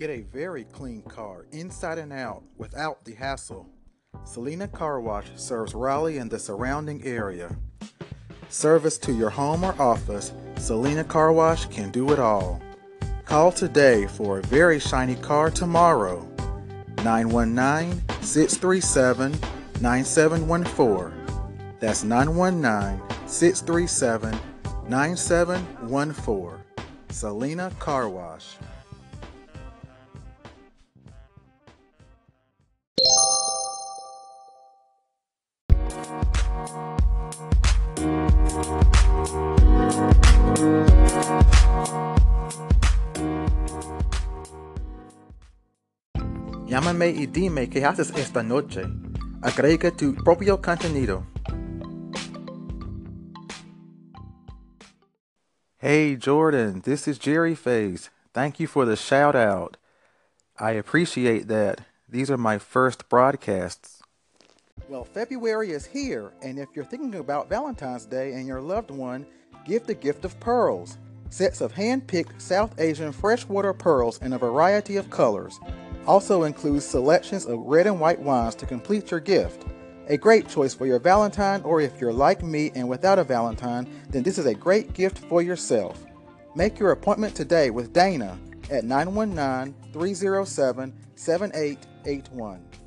Get a very clean car, inside and out, without the hassle. Selena Car Wash serves Raleigh and the surrounding area. Service to your home or office, Selena Car Wash can do it all. Call today for a very shiny car tomorrow. 919 637 9714. That's 919 637 9714. Selena Car Wash. Llámame y dime qué haces esta noche. Agrega tu propio contenido. Hey Jordan, this is Jerry Face. Thank you for the shout out. I appreciate that. These are my first broadcasts. Well, February is here, and if you're thinking about Valentine's Day and your loved one, give the gift of pearls. Sets of hand picked South Asian freshwater pearls in a variety of colors. Also includes selections of red and white wines to complete your gift. A great choice for your Valentine, or if you're like me and without a Valentine, then this is a great gift for yourself. Make your appointment today with Dana at 919 307 7881.